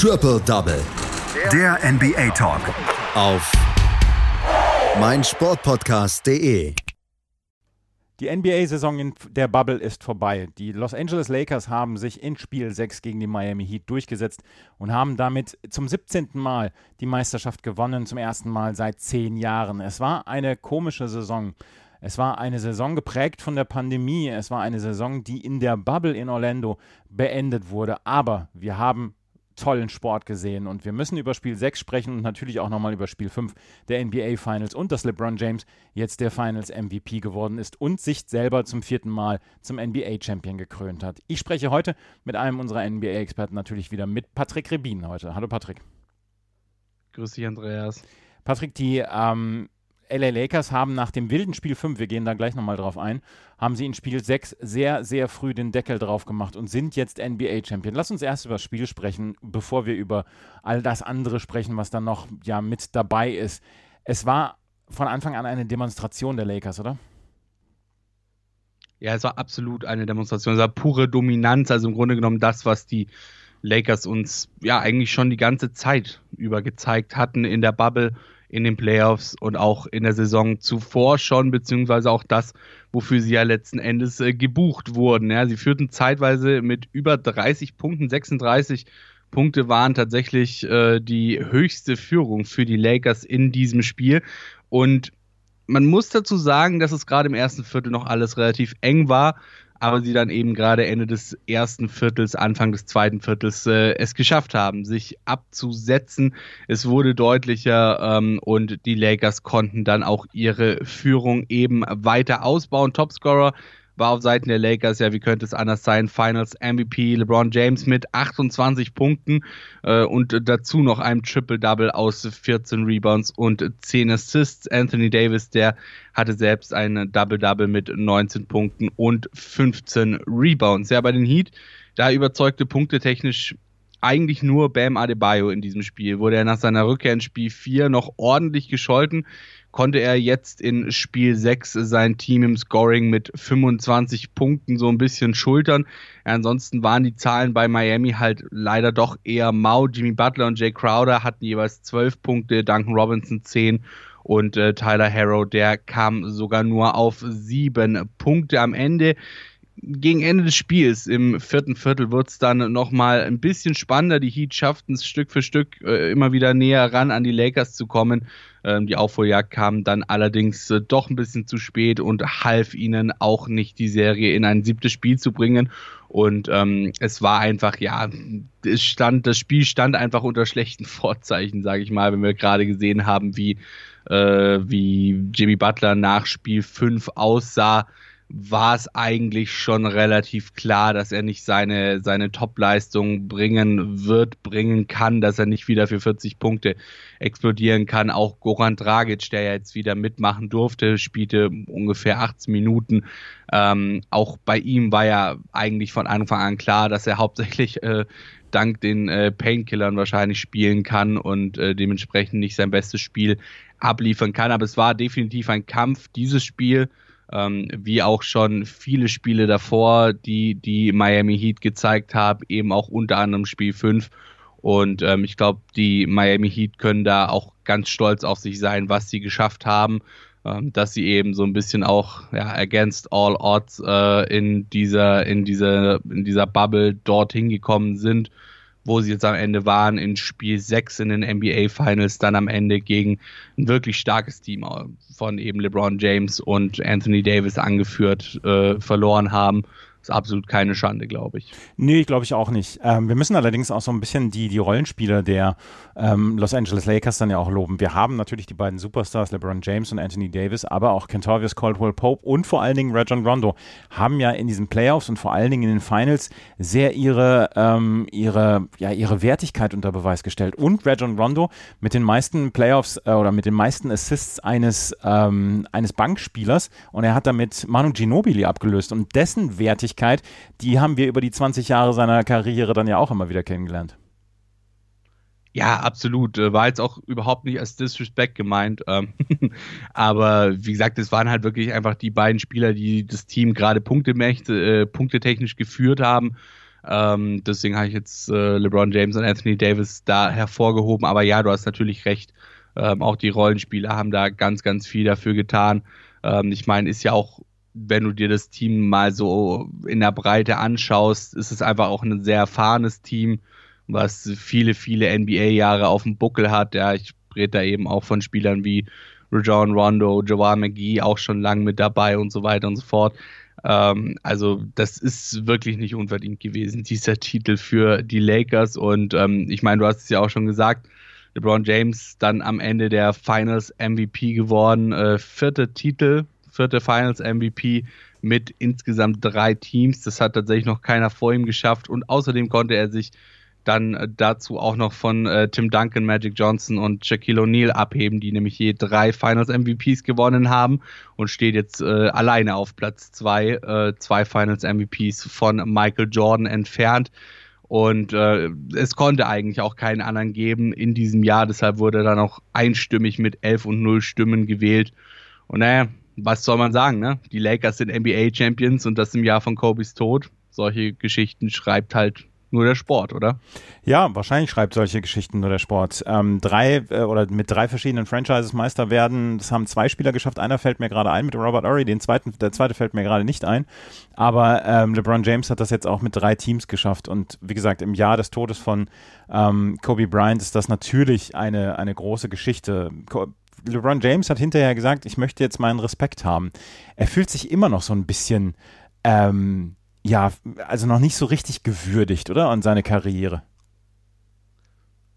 Triple Double. Der NBA Talk. Auf meinsportpodcast.de. Die NBA-Saison in der Bubble ist vorbei. Die Los Angeles Lakers haben sich in Spiel 6 gegen die Miami Heat durchgesetzt und haben damit zum 17. Mal die Meisterschaft gewonnen, zum ersten Mal seit zehn Jahren. Es war eine komische Saison. Es war eine Saison geprägt von der Pandemie. Es war eine Saison, die in der Bubble in Orlando beendet wurde. Aber wir haben tollen Sport gesehen. Und wir müssen über Spiel 6 sprechen und natürlich auch nochmal über Spiel 5 der NBA Finals und dass LeBron James jetzt der Finals MVP geworden ist und sich selber zum vierten Mal zum NBA Champion gekrönt hat. Ich spreche heute mit einem unserer NBA-Experten natürlich wieder mit Patrick Rebin heute. Hallo Patrick. Grüß dich, Andreas. Patrick, die ähm, LA Lakers haben nach dem wilden Spiel 5, wir gehen da gleich nochmal drauf ein, haben sie in Spiel 6 sehr, sehr früh den Deckel drauf gemacht und sind jetzt NBA-Champion. Lass uns erst über das Spiel sprechen, bevor wir über all das andere sprechen, was dann noch ja mit dabei ist. Es war von Anfang an eine Demonstration der Lakers, oder? Ja, es war absolut eine Demonstration. Es war pure Dominanz, also im Grunde genommen das, was die Lakers uns ja eigentlich schon die ganze Zeit über gezeigt hatten in der Bubble in den Playoffs und auch in der Saison zuvor schon, beziehungsweise auch das, wofür sie ja letzten Endes äh, gebucht wurden. Ja, sie führten zeitweise mit über 30 Punkten, 36 Punkte waren tatsächlich äh, die höchste Führung für die Lakers in diesem Spiel. Und man muss dazu sagen, dass es gerade im ersten Viertel noch alles relativ eng war aber sie dann eben gerade Ende des ersten Viertels, Anfang des zweiten Viertels äh, es geschafft haben, sich abzusetzen. Es wurde deutlicher ähm, und die Lakers konnten dann auch ihre Führung eben weiter ausbauen. Topscorer war auf Seiten der Lakers, ja, wie könnte es anders sein? Finals MVP LeBron James mit 28 Punkten äh, und dazu noch einem Triple-Double aus 14 Rebounds und 10 Assists. Anthony Davis, der hatte selbst ein Double-Double mit 19 Punkten und 15 Rebounds. Ja, bei den Heat, da überzeugte Punkte technisch eigentlich nur Bam Adebayo in diesem Spiel. Wurde er nach seiner Rückkehr in Spiel 4 noch ordentlich gescholten konnte er jetzt in Spiel 6 sein Team im Scoring mit 25 Punkten so ein bisschen schultern. Ansonsten waren die Zahlen bei Miami halt leider doch eher mau. Jimmy Butler und Jay Crowder hatten jeweils 12 Punkte, Duncan Robinson 10 und äh, Tyler Harrow, der kam sogar nur auf 7 Punkte am Ende gegen Ende des Spiels, im vierten Viertel, wird es dann nochmal ein bisschen spannender. Die Heat schafften es Stück für Stück äh, immer wieder näher ran an die Lakers zu kommen. Ähm, die Aufholjagd kam dann allerdings äh, doch ein bisschen zu spät und half ihnen auch nicht, die Serie in ein siebtes Spiel zu bringen. Und ähm, es war einfach, ja, es stand, das Spiel stand einfach unter schlechten Vorzeichen, sage ich mal, wenn wir gerade gesehen haben, wie, äh, wie Jimmy Butler nach Spiel 5 aussah war es eigentlich schon relativ klar, dass er nicht seine, seine Top-Leistung bringen wird, bringen kann, dass er nicht wieder für 40 Punkte explodieren kann. Auch Goran Dragic, der ja jetzt wieder mitmachen durfte, spielte ungefähr 18 Minuten. Ähm, auch bei ihm war ja eigentlich von Anfang an klar, dass er hauptsächlich äh, dank den äh, Painkillern wahrscheinlich spielen kann und äh, dementsprechend nicht sein bestes Spiel abliefern kann. Aber es war definitiv ein Kampf, dieses Spiel ähm, wie auch schon viele Spiele davor, die die Miami Heat gezeigt haben, eben auch unter anderem Spiel 5. Und ähm, ich glaube, die Miami Heat können da auch ganz stolz auf sich sein, was sie geschafft haben, ähm, dass sie eben so ein bisschen auch ja, against all odds äh, in dieser in dieser in dieser Bubble dort hingekommen sind wo sie jetzt am Ende waren, in Spiel 6 in den NBA Finals, dann am Ende gegen ein wirklich starkes Team von eben LeBron James und Anthony Davis angeführt, äh, verloren haben ist absolut keine Schande, glaube ich. Nee, glaube ich auch nicht. Ähm, wir müssen allerdings auch so ein bisschen die, die Rollenspieler der ähm, Los Angeles Lakers dann ja auch loben. Wir haben natürlich die beiden Superstars, LeBron James und Anthony Davis, aber auch Kentavious Caldwell Pope und vor allen Dingen Rajon Rondo haben ja in diesen Playoffs und vor allen Dingen in den Finals sehr ihre, ähm, ihre, ja, ihre Wertigkeit unter Beweis gestellt. Und Rajon Rondo mit den meisten Playoffs äh, oder mit den meisten Assists eines, ähm, eines Bankspielers und er hat damit Manu Ginobili abgelöst und dessen Wertigkeit Persönlichkeit, die haben wir über die 20 Jahre seiner Karriere dann ja auch immer wieder kennengelernt. Ja, absolut. Äh, war jetzt auch überhaupt nicht als Disrespect gemeint. Ähm, aber wie gesagt, es waren halt wirklich einfach die beiden Spieler, die das Team gerade punktemächt, äh, punktetechnisch geführt haben. Ähm, deswegen habe ich jetzt äh, LeBron James und Anthony Davis da hervorgehoben. Aber ja, du hast natürlich recht. Ähm, auch die Rollenspieler haben da ganz, ganz viel dafür getan. Ich meine, ist ja auch, wenn du dir das Team mal so in der Breite anschaust, ist es einfach auch ein sehr erfahrenes Team, was viele, viele NBA-Jahre auf dem Buckel hat. Ja, ich rede da eben auch von Spielern wie Rajon Rondo, Jawar McGee auch schon lange mit dabei und so weiter und so fort. Ähm, also das ist wirklich nicht unverdient gewesen, dieser Titel für die Lakers. Und ähm, ich meine, du hast es ja auch schon gesagt, LeBron James dann am Ende der Finals MVP geworden. Äh, vierte Titel, vierte Finals MVP mit insgesamt drei Teams. Das hat tatsächlich noch keiner vor ihm geschafft. Und außerdem konnte er sich dann äh, dazu auch noch von äh, Tim Duncan, Magic Johnson und Shaquille O'Neal abheben, die nämlich je drei Finals MVPs gewonnen haben und steht jetzt äh, alleine auf Platz zwei, äh, zwei Finals MVPs von Michael Jordan entfernt. Und äh, es konnte eigentlich auch keinen anderen geben in diesem Jahr, deshalb wurde er dann auch einstimmig mit 11 und 0 Stimmen gewählt. Und naja, was soll man sagen, ne? Die Lakers sind NBA Champions und das im Jahr von Kobe's Tod. Solche Geschichten schreibt halt nur der Sport, oder? Ja, wahrscheinlich schreibt solche Geschichten nur der Sport. Ähm, drei äh, oder mit drei verschiedenen Franchises Meister werden, das haben zwei Spieler geschafft. Einer fällt mir gerade ein mit Robert Ory, den zweiten, der zweite fällt mir gerade nicht ein. Aber ähm, LeBron James hat das jetzt auch mit drei Teams geschafft. Und wie gesagt, im Jahr des Todes von ähm, Kobe Bryant ist das natürlich eine, eine große Geschichte. LeBron James hat hinterher gesagt, ich möchte jetzt meinen Respekt haben. Er fühlt sich immer noch so ein bisschen ähm, ja, also noch nicht so richtig gewürdigt, oder? An seine Karriere.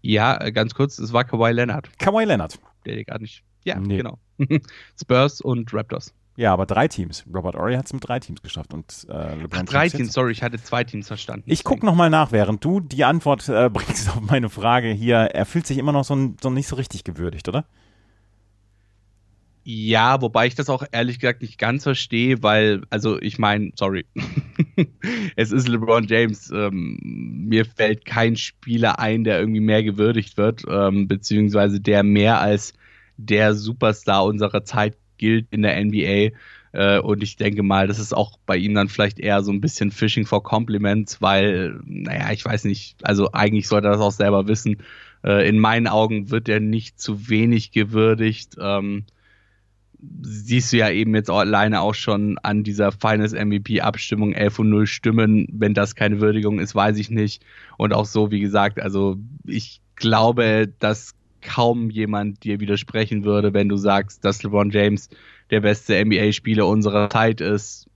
Ja, ganz kurz, es war Kawhi Leonard. Kawhi Leonard. Der gar nicht. Ja, nee. genau. Spurs und Raptors. Ja, aber drei Teams. Robert Ory hat es mit drei Teams geschafft. Und, äh, LeBron Ach, drei Teams, sorry, ich hatte zwei Teams verstanden. Ich gucke nochmal nach, während du die Antwort äh, bringst auf meine Frage hier. Er fühlt sich immer noch so, so nicht so richtig gewürdigt, oder? Ja, wobei ich das auch ehrlich gesagt nicht ganz verstehe, weil, also ich meine, sorry, es ist LeBron James. Ähm, mir fällt kein Spieler ein, der irgendwie mehr gewürdigt wird, ähm, beziehungsweise der mehr als der Superstar unserer Zeit gilt in der NBA. Äh, und ich denke mal, das ist auch bei ihm dann vielleicht eher so ein bisschen Fishing for Compliments, weil, naja, ich weiß nicht, also eigentlich sollte er das auch selber wissen. Äh, in meinen Augen wird er nicht zu wenig gewürdigt. Ähm, siehst du ja eben jetzt alleine auch schon an dieser Finals MVP Abstimmung 11 und 0 Stimmen. Wenn das keine Würdigung ist, weiß ich nicht. Und auch so, wie gesagt, also ich glaube, dass kaum jemand dir widersprechen würde, wenn du sagst, dass LeBron James der beste NBA-Spieler unserer Zeit ist,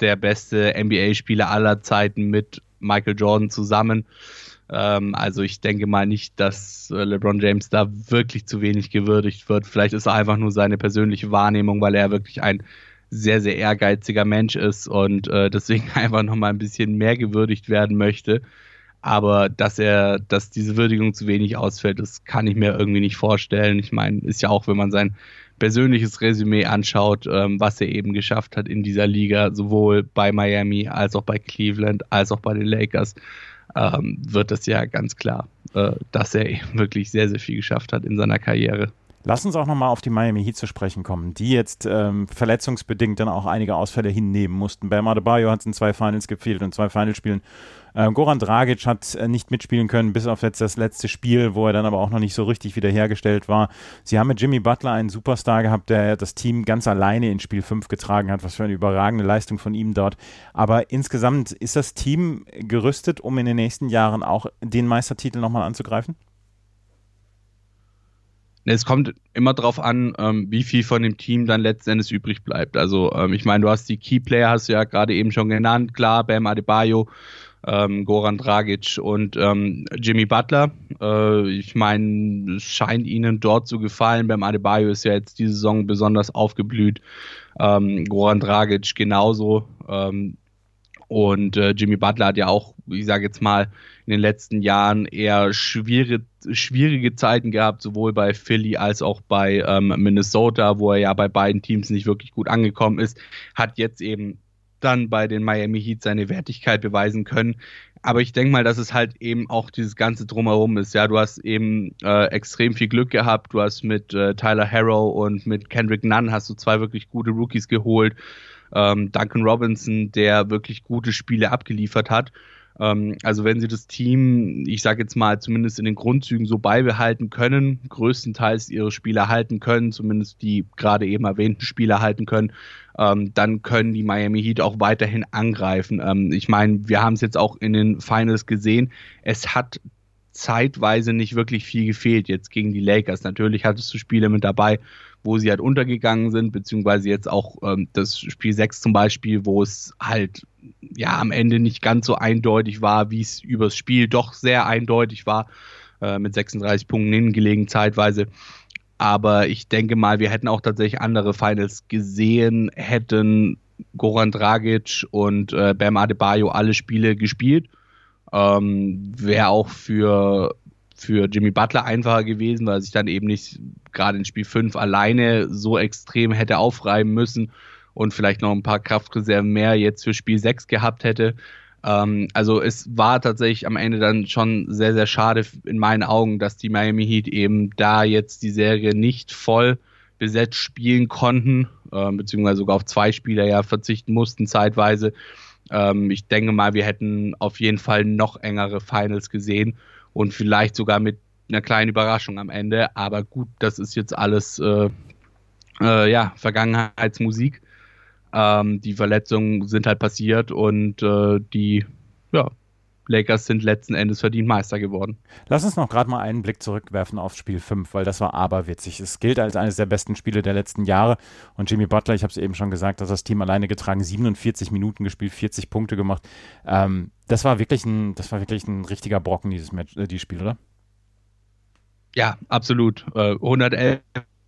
der beste NBA-Spieler aller Zeiten mit Michael Jordan zusammen. Ähm, also ich denke mal nicht, dass äh, LeBron James da wirklich zu wenig gewürdigt wird. Vielleicht ist er einfach nur seine persönliche Wahrnehmung, weil er wirklich ein sehr, sehr ehrgeiziger Mensch ist und äh, deswegen einfach nochmal ein bisschen mehr gewürdigt werden möchte. Aber dass er, dass diese Würdigung zu wenig ausfällt, das kann ich mir irgendwie nicht vorstellen. Ich meine, ist ja auch, wenn man sein persönliches Resümee anschaut, ähm, was er eben geschafft hat in dieser Liga, sowohl bei Miami als auch bei Cleveland, als auch bei den Lakers ähm, wird es ja ganz klar, äh, dass er wirklich sehr, sehr viel geschafft hat in seiner Karriere. Lass uns auch nochmal auf die Miami Heat zu sprechen kommen, die jetzt ähm, verletzungsbedingt dann auch einige Ausfälle hinnehmen mussten. Bam Adebayo hat es in zwei Finals gefehlt und zwei Finalspielen äh, Goran Dragic hat äh, nicht mitspielen können, bis auf jetzt das letzte Spiel, wo er dann aber auch noch nicht so richtig wiederhergestellt war. Sie haben mit Jimmy Butler einen Superstar gehabt, der das Team ganz alleine in Spiel 5 getragen hat. Was für eine überragende Leistung von ihm dort. Aber insgesamt ist das Team gerüstet, um in den nächsten Jahren auch den Meistertitel nochmal anzugreifen? Es kommt immer darauf an, ähm, wie viel von dem Team dann letzten Endes übrig bleibt. Also ähm, ich meine, du hast die Keyplayer, hast du ja gerade eben schon genannt, klar, Bam Adebayo, ähm, Goran Dragic und ähm, Jimmy Butler. Äh, ich meine, es scheint ihnen dort zu gefallen. Beim Adebayo ist ja jetzt diese Saison besonders aufgeblüht. Ähm, Goran Dragic genauso. Ähm, und äh, Jimmy Butler hat ja auch, ich sage jetzt mal, in den letzten Jahren eher schwierige, schwierige Zeiten gehabt, sowohl bei Philly als auch bei ähm, Minnesota, wo er ja bei beiden Teams nicht wirklich gut angekommen ist. Hat jetzt eben dann bei den Miami Heat seine Wertigkeit beweisen können. Aber ich denke mal, dass es halt eben auch dieses ganze Drumherum ist. Ja, du hast eben äh, extrem viel Glück gehabt. Du hast mit äh, Tyler Harrow und mit Kendrick Nunn hast du zwei wirklich gute Rookies geholt. Ähm, Duncan Robinson, der wirklich gute Spiele abgeliefert hat. Ähm, also wenn sie das Team, ich sage jetzt mal, zumindest in den Grundzügen so beibehalten können, größtenteils ihre Spieler halten können, zumindest die gerade eben erwähnten Spieler halten können, ähm, dann können die Miami Heat auch weiterhin angreifen. Ähm, ich meine, wir haben es jetzt auch in den Finals gesehen. Es hat zeitweise nicht wirklich viel gefehlt jetzt gegen die Lakers. Natürlich hattest du Spiele mit dabei, wo sie halt untergegangen sind, beziehungsweise jetzt auch ähm, das Spiel 6 zum Beispiel, wo es halt ja am Ende nicht ganz so eindeutig war, wie es übers Spiel doch sehr eindeutig war, äh, mit 36 Punkten hingelegen zeitweise. Aber ich denke mal, wir hätten auch tatsächlich andere Finals gesehen, hätten Goran Dragic und äh, Bam Adebayo alle Spiele gespielt. Ähm, Wäre auch für für Jimmy Butler einfacher gewesen, weil er sich dann eben nicht gerade in Spiel 5 alleine so extrem hätte aufreiben müssen und vielleicht noch ein paar Kraftreserven mehr jetzt für Spiel 6 gehabt hätte. Ähm, also es war tatsächlich am Ende dann schon sehr, sehr schade in meinen Augen, dass die Miami Heat eben da jetzt die Serie nicht voll besetzt spielen konnten, äh, beziehungsweise sogar auf zwei Spieler ja verzichten mussten zeitweise. Ähm, ich denke mal, wir hätten auf jeden Fall noch engere Finals gesehen und vielleicht sogar mit einer kleinen Überraschung am Ende. Aber gut, das ist jetzt alles äh, äh, ja, Vergangenheitsmusik. Ähm, die Verletzungen sind halt passiert und äh, die ja, Lakers sind letzten Endes verdient Meister geworden. Lass uns noch gerade mal einen Blick zurückwerfen auf Spiel 5, weil das war aberwitzig. Es gilt als eines der besten Spiele der letzten Jahre und Jimmy Butler, ich habe es eben schon gesagt, dass das Team alleine getragen, 47 Minuten gespielt, 40 Punkte gemacht. Ähm, das war wirklich ein, das war wirklich ein richtiger Brocken, dieses Match, äh, dieses Spiel, oder? Ja, absolut. Äh, 111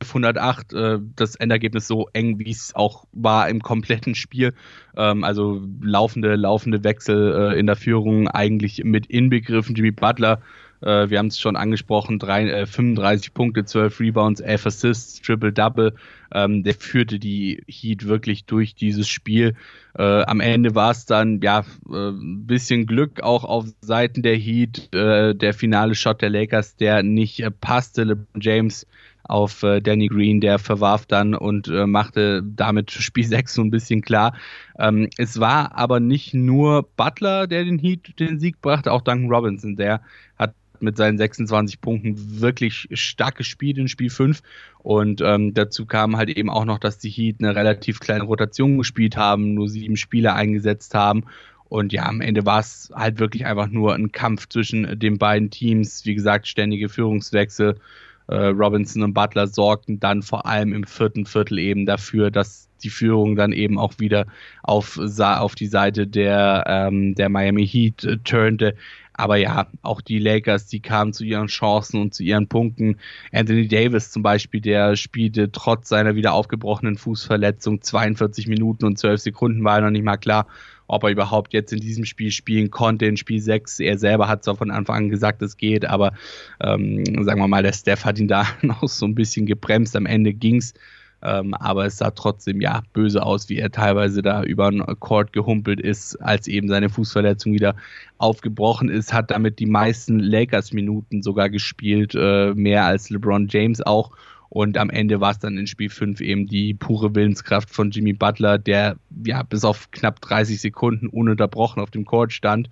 108 äh, das Endergebnis so eng, wie es auch war im kompletten Spiel. Ähm, also laufende, laufende Wechsel äh, in der Führung eigentlich mit inbegriffen. Jimmy Butler, wir haben es schon angesprochen, drei, 35 äh, Punkte, 12 Rebounds, 11 Assists, Triple-Double. Ähm, der führte die Heat wirklich durch dieses Spiel. Äh, am Ende war es dann ja ein äh, bisschen Glück auch auf Seiten der Heat. der finale Shot der Lakers, der nicht passte. LeBron James auf äh, Danny Green, der verwarf dann und äh, machte damit Spiel 6 so ein bisschen klar. Ähm, es war aber nicht nur Butler, der den Heat den Sieg brachte, auch Duncan Robinson, der hat mit seinen 26 Punkten wirklich stark gespielt in Spiel 5. Und ähm, dazu kam halt eben auch noch, dass die Heat eine relativ kleine Rotation gespielt haben, nur sieben Spieler eingesetzt haben. Und ja, am Ende war es halt wirklich einfach nur ein Kampf zwischen den beiden Teams. Wie gesagt, ständige Führungswechsel äh, Robinson und Butler sorgten dann vor allem im vierten Viertel eben dafür, dass die Führung dann eben auch wieder auf, auf die Seite der, ähm, der Miami Heat äh, turnte. Aber ja, auch die Lakers, die kamen zu ihren Chancen und zu ihren Punkten. Anthony Davis zum Beispiel, der spielte trotz seiner wieder aufgebrochenen Fußverletzung 42 Minuten und 12 Sekunden, war noch nicht mal klar, ob er überhaupt jetzt in diesem Spiel spielen konnte, in Spiel 6. Er selber hat zwar von Anfang an gesagt, es geht, aber ähm, sagen wir mal, der Steph hat ihn da noch so ein bisschen gebremst. Am Ende ging's. Ähm, aber es sah trotzdem ja böse aus, wie er teilweise da über den Court gehumpelt ist, als eben seine Fußverletzung wieder aufgebrochen ist, hat damit die meisten Lakers-Minuten sogar gespielt, äh, mehr als LeBron James auch. Und am Ende war es dann in Spiel 5 eben die pure Willenskraft von Jimmy Butler, der ja bis auf knapp 30 Sekunden ununterbrochen auf dem Court stand,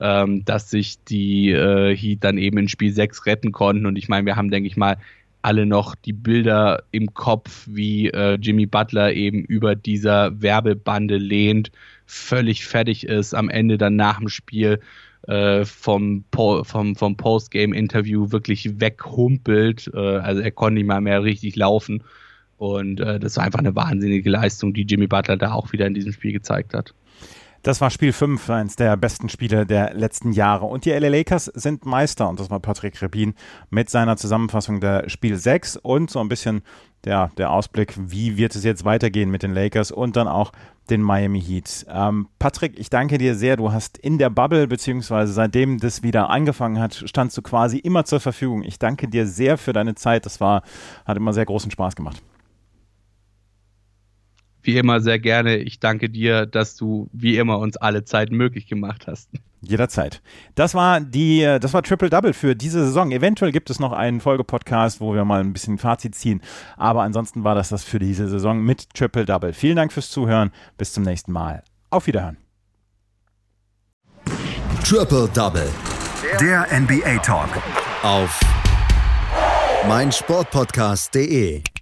ähm, dass sich die äh, Heat dann eben in Spiel 6 retten konnten. Und ich meine, wir haben, denke ich mal, alle noch die Bilder im Kopf, wie äh, Jimmy Butler eben über dieser Werbebande lehnt, völlig fertig ist, am Ende dann nach dem Spiel äh, vom, vom, vom Postgame-Interview wirklich weghumpelt. Äh, also er konnte nicht mal mehr richtig laufen. Und äh, das war einfach eine wahnsinnige Leistung, die Jimmy Butler da auch wieder in diesem Spiel gezeigt hat. Das war Spiel 5, eines der besten Spiele der letzten Jahre. Und die LA Lakers sind Meister. Und das war Patrick Rebin mit seiner Zusammenfassung der Spiel 6 und so ein bisschen der, der Ausblick, wie wird es jetzt weitergehen mit den Lakers und dann auch den Miami Heat. Ähm, Patrick, ich danke dir sehr. Du hast in der Bubble, beziehungsweise seitdem das wieder angefangen hat, standst du quasi immer zur Verfügung. Ich danke dir sehr für deine Zeit. Das war, hat immer sehr großen Spaß gemacht wie immer sehr gerne. Ich danke dir, dass du wie immer uns alle Zeit möglich gemacht hast. Jederzeit. Das war die, das war Triple Double für diese Saison. Eventuell gibt es noch einen Folgepodcast, wo wir mal ein bisschen Fazit ziehen. Aber ansonsten war das das für diese Saison mit Triple Double. Vielen Dank fürs Zuhören. Bis zum nächsten Mal. Auf Wiederhören. Triple Double. Der NBA Talk. Auf meinsportpodcast.de.